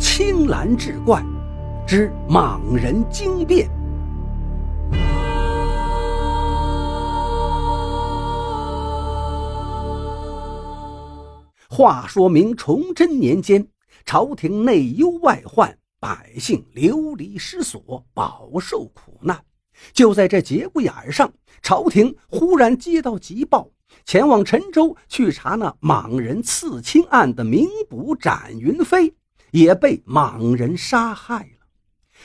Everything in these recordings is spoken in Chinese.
青蓝志怪之莽人惊变。话说明崇祯年间，朝廷内忧外患，百姓流离失所，饱受苦难。就在这节骨眼上，朝廷忽然接到急报，前往陈州去查那莽人刺青案的名捕展云飞，也被莽人杀害了。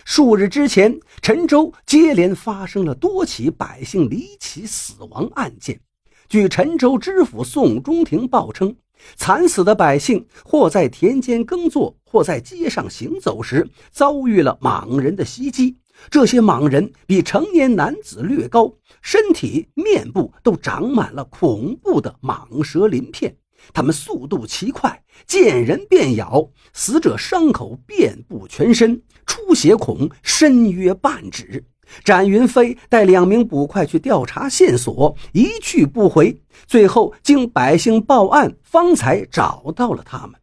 数日之前，陈州接连发生了多起百姓离奇死亡案件。据陈州知府宋中庭报称。惨死的百姓，或在田间耕作，或在街上行走时，遭遇了莽人的袭击。这些莽人比成年男子略高，身体、面部都长满了恐怖的蟒蛇鳞片。他们速度奇快，见人便咬。死者伤口遍布全身，出血孔深约半指。展云飞带两名捕快去调查线索，一去不回。最后经百姓报案，方才找到了他们。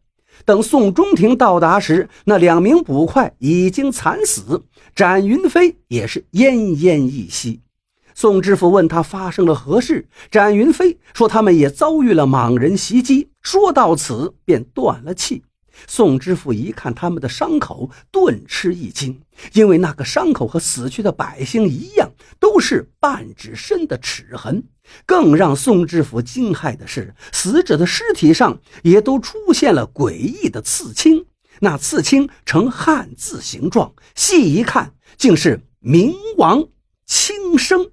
等宋中庭到达时，那两名捕快已经惨死，展云飞也是奄奄一息。宋知府问他发生了何事，展云飞说他们也遭遇了莽人袭击。说到此，便断了气。宋知府一看他们的伤口，顿吃一惊，因为那个伤口和死去的百姓一样，都是半指深的齿痕。更让宋知府惊骇的是，死者的尸体上也都出现了诡异的刺青，那刺青呈汉字形状，细一看，竟是“冥王轻生”。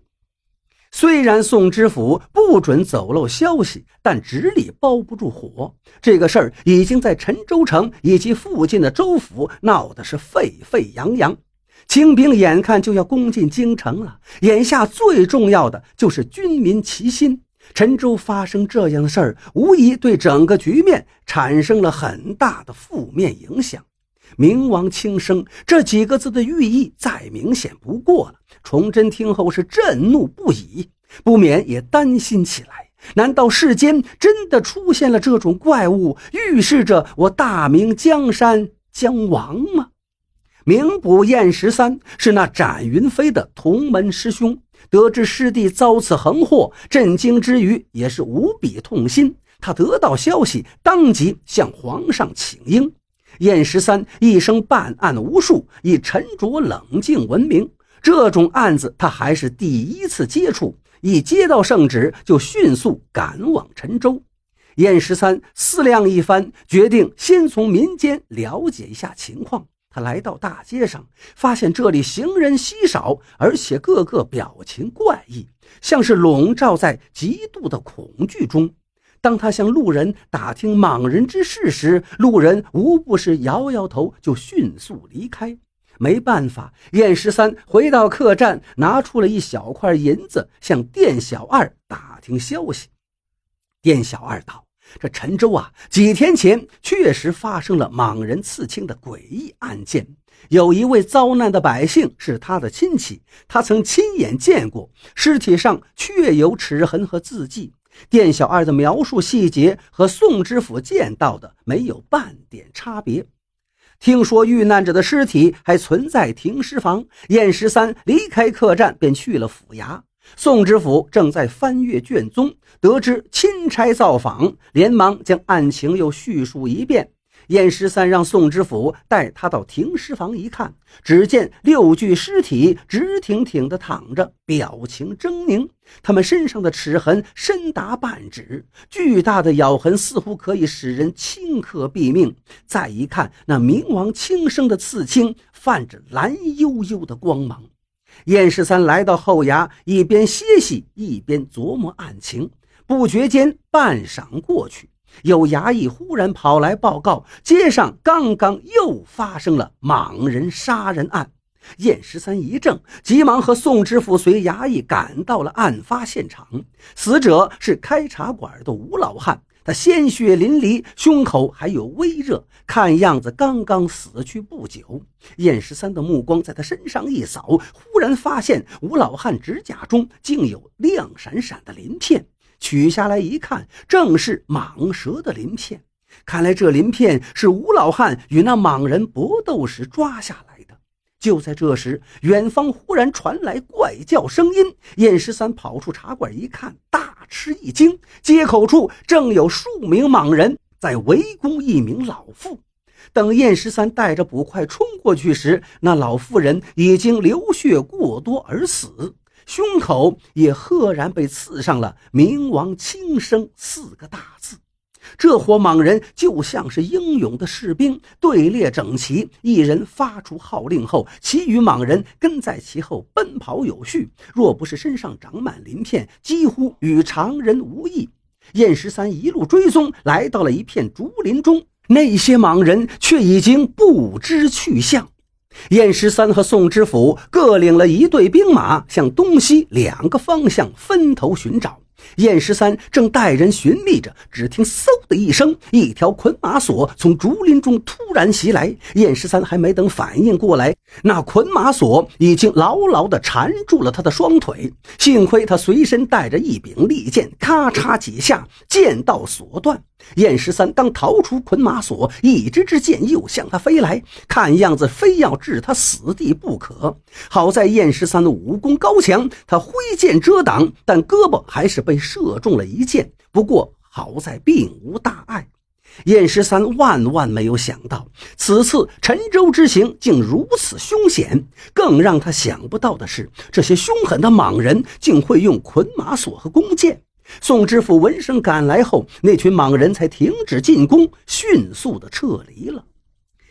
虽然宋知府不准走漏消息，但纸里包不住火。这个事儿已经在陈州城以及附近的州府闹得是沸沸扬扬，清兵眼看就要攻进京城了。眼下最重要的就是军民齐心。陈州发生这样的事儿，无疑对整个局面产生了很大的负面影响。明王轻生这几个字的寓意再明显不过了。崇祯听后是震怒不已，不免也担心起来：难道世间真的出现了这种怪物，预示着我大明江山将亡吗？名捕燕十三是那展云飞的同门师兄，得知师弟遭此横祸，震惊之余也是无比痛心。他得到消息，当即向皇上请缨。燕十三一生办案无数，以沉着冷静闻名。这种案子他还是第一次接触，一接到圣旨就迅速赶往陈州。燕十三思量一番，决定先从民间了解一下情况。他来到大街上，发现这里行人稀少，而且个个表情怪异，像是笼罩在极度的恐惧中。当他向路人打听莽人之事时，路人无不是摇摇头，就迅速离开。没办法，燕十三回到客栈，拿出了一小块银子，向店小二打听消息。店小二道：“这陈州啊，几天前确实发生了莽人刺青的诡异案件，有一位遭难的百姓是他的亲戚，他曾亲眼见过尸体上确有齿痕和字迹。”店小二的描述细节和宋知府见到的没有半点差别。听说遇难者的尸体还存在停尸房，燕十三离开客栈便去了府衙。宋知府正在翻阅卷宗，得知钦差造访，连忙将案情又叙述一遍。燕十三让宋知府带他到停尸房一看，只见六具尸体直挺挺地躺着，表情狰狞。他们身上的齿痕深达半指，巨大的咬痕似乎可以使人顷刻毙命。再一看，那冥王轻生的刺青泛着蓝幽幽的光芒。燕十三来到后衙，一边歇息，一边琢磨案情。不觉间，半晌过去。有衙役忽然跑来报告，街上刚刚又发生了莽人杀人案。燕十三一怔，急忙和宋知府随衙役赶到了案发现场。死者是开茶馆的吴老汉，他鲜血淋漓，胸口还有微热，看样子刚刚死去不久。燕十三的目光在他身上一扫，忽然发现吴老汉指甲中竟有亮闪闪的鳞片。取下来一看，正是蟒蛇的鳞片。看来这鳞片是吴老汉与那蟒人搏斗时抓下来的。就在这时，远方忽然传来怪叫声音。燕十三跑出茶馆一看，大吃一惊，街口处正有数名蟒人在围攻一名老妇。等燕十三带着捕快冲过去时，那老妇人已经流血过多而死，胸口也赫然被刺上了“冥王轻生”四个大字。这伙莽人就像是英勇的士兵，队列整齐，一人发出号令后，其余莽人跟在其后奔跑有序。若不是身上长满鳞片，几乎与常人无异。燕十三一路追踪，来到了一片竹林中。那些莽人却已经不知去向。燕十三和宋知府各领了一队兵马，向东西两个方向分头寻找。燕十三正带人寻觅着，只听“嗖”的一声，一条捆马索从竹林中突然袭来。燕十三还没等反应过来，那捆马索已经牢牢地缠住了他的双腿。幸亏他随身带着一柄利剑，咔嚓几下，剑道索断。燕十三刚逃出捆马索，一支支箭又向他飞来，看样子非要置他死地不可。好在燕十三的武功高强，他挥剑遮挡，但胳膊还是被射中了一箭。不过好在并无大碍。燕十三万万没有想到，此次沉舟之行竟如此凶险。更让他想不到的是，这些凶狠的莽人竟会用捆马索和弓箭。宋知府闻声赶来后，那群莽人才停止进攻，迅速的撤离了。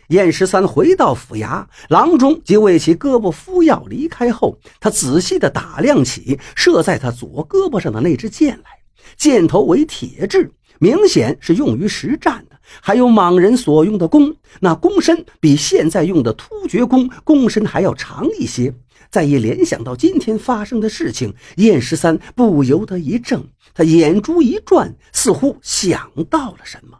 燕十三回到府衙，郎中即为其胳膊敷药。离开后，他仔细的打量起射在他左胳膊上的那支箭来，箭头为铁质，明显是用于实战的。还有莽人所用的弓，那弓身比现在用的突厥弓弓身还要长一些。再一联想到今天发生的事情，燕十三不由得一怔，他眼珠一转，似乎想到了什么。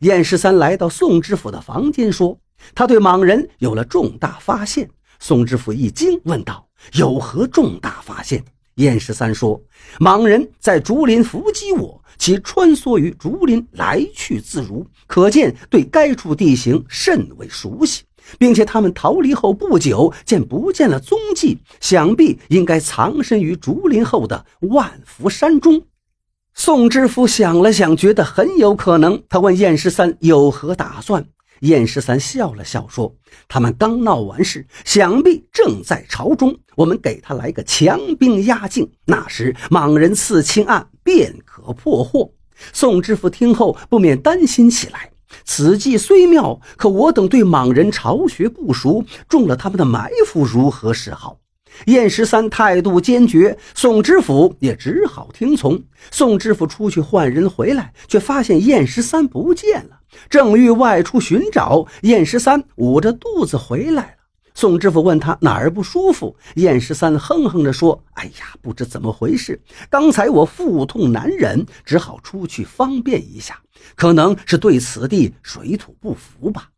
燕十三来到宋知府的房间，说：“他对莽人有了重大发现。”宋知府一惊，问道：“有何重大发现？”燕十三说：“莽人在竹林伏击我，其穿梭于竹林，来去自如，可见对该处地形甚为熟悉。”并且他们逃离后不久，见不见了踪迹，想必应该藏身于竹林后的万福山中。宋知府想了想，觉得很有可能。他问燕十三有何打算。燕十三笑了笑说：“他们刚闹完事，想必正在朝中。我们给他来个强兵压境，那时莽人刺青案便可破获。”宋知府听后不免担心起来。此计虽妙，可我等对莽人巢穴不熟，中了他们的埋伏，如何是好？燕十三态度坚决，宋知府也只好听从。宋知府出去换人回来，却发现燕十三不见了，正欲外出寻找，燕十三捂着肚子回来了。宋知府问他哪儿不舒服，燕十三哼哼着说：“哎呀，不知怎么回事，刚才我腹痛难忍，只好出去方便一下。可能是对此地水土不服吧。”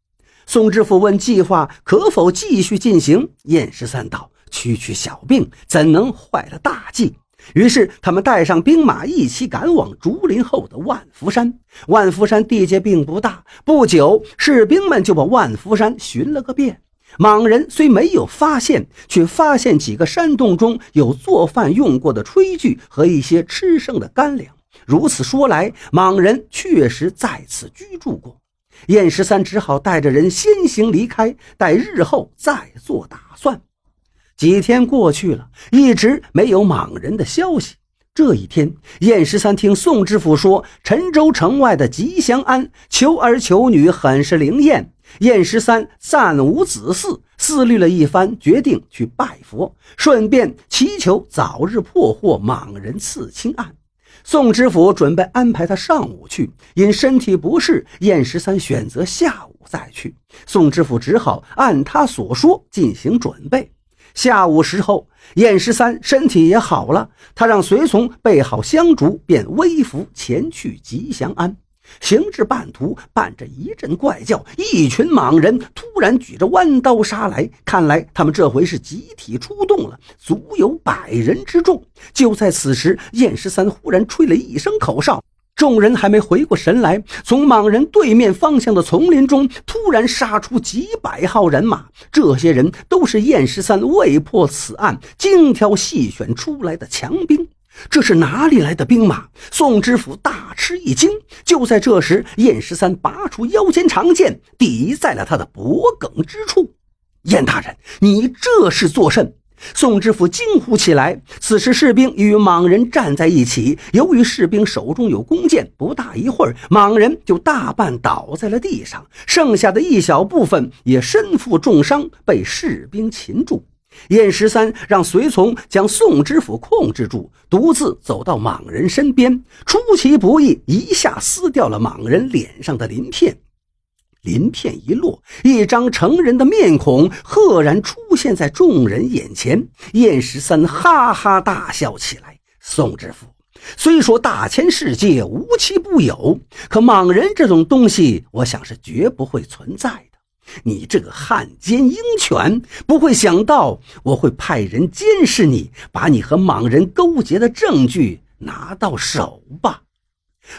宋知府问：“计划可否继续进行？”燕十三道：“区区小病，怎能坏了大计？”于是他们带上兵马，一起赶往竹林后的万福山。万福山地界并不大，不久士兵们就把万福山寻了个遍。莽人虽没有发现，却发现几个山洞中有做饭用过的炊具和一些吃剩的干粮。如此说来，莽人确实在此居住过。燕十三只好带着人先行离开，待日后再做打算。几天过去了，一直没有莽人的消息。这一天，燕十三听宋知府说，陈州城外的吉祥庵求儿求女很是灵验。燕十三暂无子嗣，思虑了一番，决定去拜佛，顺便祈求早日破获莽人刺青案。宋知府准备安排他上午去，因身体不适，燕十三选择下午再去。宋知府只好按他所说进行准备。下午时候，燕十三身体也好了，他让随从备好香烛，便微服前去吉祥庵。行至半途，伴着一阵怪叫，一群莽人突然举着弯刀杀来。看来他们这回是集体出动了，足有百人之众。就在此时，燕十三忽然吹了一声口哨，众人还没回过神来，从莽人对面方向的丛林中突然杀出几百号人马。这些人都是燕十三为破此案精挑细选出来的强兵。这是哪里来的兵马？宋知府大吃一惊。就在这时，燕十三拔出腰间长剑，抵在了他的脖颈之处。燕大人，你这是作甚？宋知府惊呼起来。此时士兵与莽人站在一起，由于士兵手中有弓箭，不大一会儿，莽人就大半倒在了地上，剩下的一小部分也身负重伤，被士兵擒住。燕十三让随从将宋知府控制住，独自走到莽人身边，出其不意，一下撕掉了莽人脸上的鳞片。鳞片一落，一张成人的面孔赫然出现在众人眼前。燕十三哈哈大笑起来。宋知府虽说大千世界无奇不有，可莽人这种东西，我想是绝不会存在的。你这个汉奸鹰犬，不会想到我会派人监视你，把你和莽人勾结的证据拿到手吧？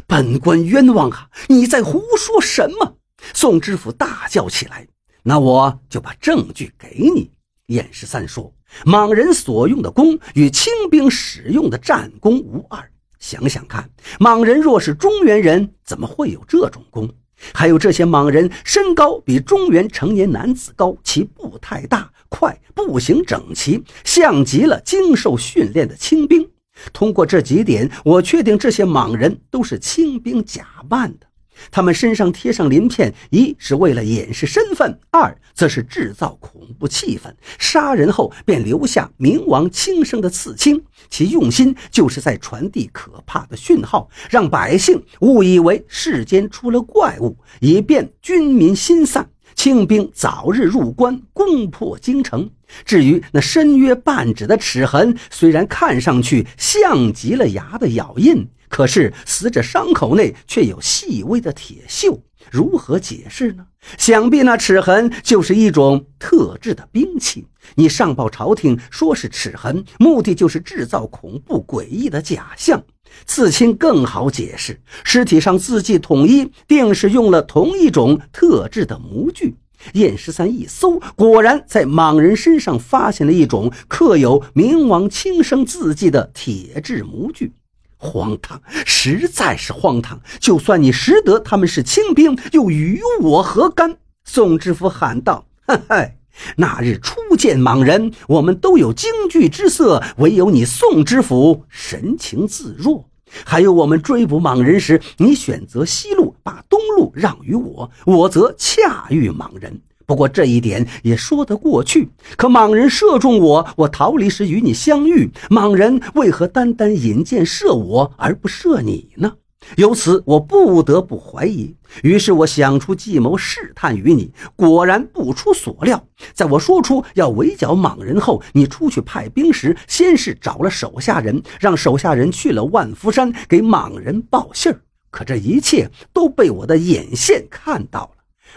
本官冤枉啊！你在胡说什么？宋知府大叫起来：“那我就把证据给你。”燕十三说：“莽人所用的弓与清兵使用的战弓无二。想想看，莽人若是中原人，怎么会有这种弓？还有这些莽人身高比中原成年男子高，其步太大快，步行整齐，像极了经受训练的清兵。通过这几点，我确定这些莽人都是清兵假扮的。”他们身上贴上鳞片，一是为了掩饰身份，二则是制造恐怖气氛。杀人后便留下冥王轻生的刺青，其用心就是在传递可怕的讯号，让百姓误以为世间出了怪物，以便军民心散，清兵早日入关，攻破京城。至于那深约半指的齿痕，虽然看上去像极了牙的咬印。可是死者伤口内却有细微的铁锈，如何解释呢？想必那齿痕就是一种特制的兵器。你上报朝廷说是齿痕，目的就是制造恐怖诡异的假象。刺青更好解释，尸体上字迹统一，定是用了同一种特制的模具。燕十三一搜，果然在莽人身上发现了一种刻有冥王轻生字迹的铁制模具。荒唐，实在是荒唐！就算你识得他们是清兵，又与我何干？宋知府喊道：“嘿嘿，那日初见莽人，我们都有惊惧之色，唯有你宋知府神情自若。还有我们追捕莽人时，你选择西路，把东路让于我，我则恰遇莽人。”不过这一点也说得过去。可莽人射中我，我逃离时与你相遇，莽人为何单单引箭射我而不射你呢？由此我不得不怀疑。于是我想出计谋试探于你，果然不出所料。在我说出要围剿莽人后，你出去派兵时，先是找了手下人，让手下人去了万福山给莽人报信儿。可这一切都被我的眼线看到了。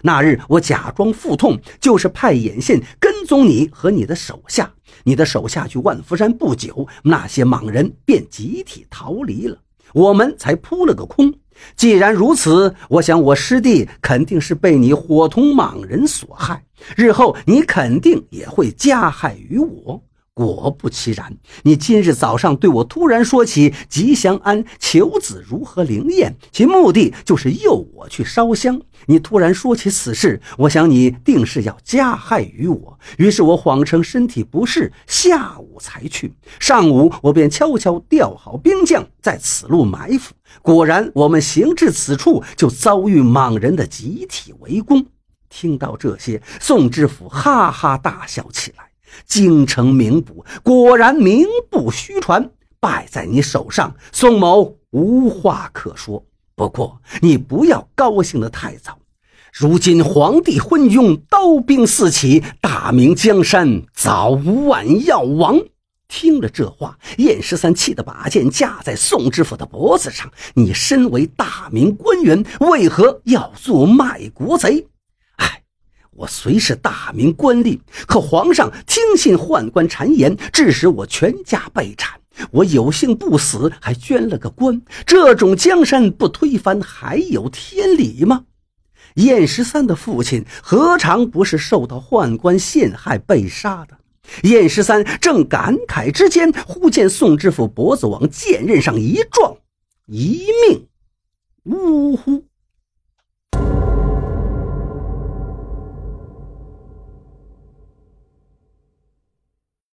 那日我假装腹痛，就是派眼线跟踪你和你的手下。你的手下去万福山不久，那些莽人便集体逃离了，我们才扑了个空。既然如此，我想我师弟肯定是被你伙同莽人所害，日后你肯定也会加害于我。果不其然，你今日早上对我突然说起吉祥庵求子如何灵验，其目的就是诱我去烧香。你突然说起此事，我想你定是要加害于我，于是我谎称身体不适，下午才去。上午我便悄悄调好兵将，在此路埋伏。果然，我们行至此处，就遭遇莽人的集体围攻。听到这些，宋知府哈哈大笑起来。京城名捕果然名不虚传，败在你手上，宋某无话可说。不过你不要高兴得太早，如今皇帝昏庸，刀兵四起，大明江山早晚要亡。听了这话，燕十三气得把剑架在宋知府的脖子上。你身为大明官员，为何要做卖国贼？我虽是大明官吏，可皇上听信宦官谗言，致使我全家被斩。我有幸不死，还捐了个官，这种江山不推翻还有天理吗？燕十三的父亲何尝不是受到宦官陷害被杀的？燕十三正感慨之间，忽见宋知府脖子往剑刃上一撞，一命呜呼。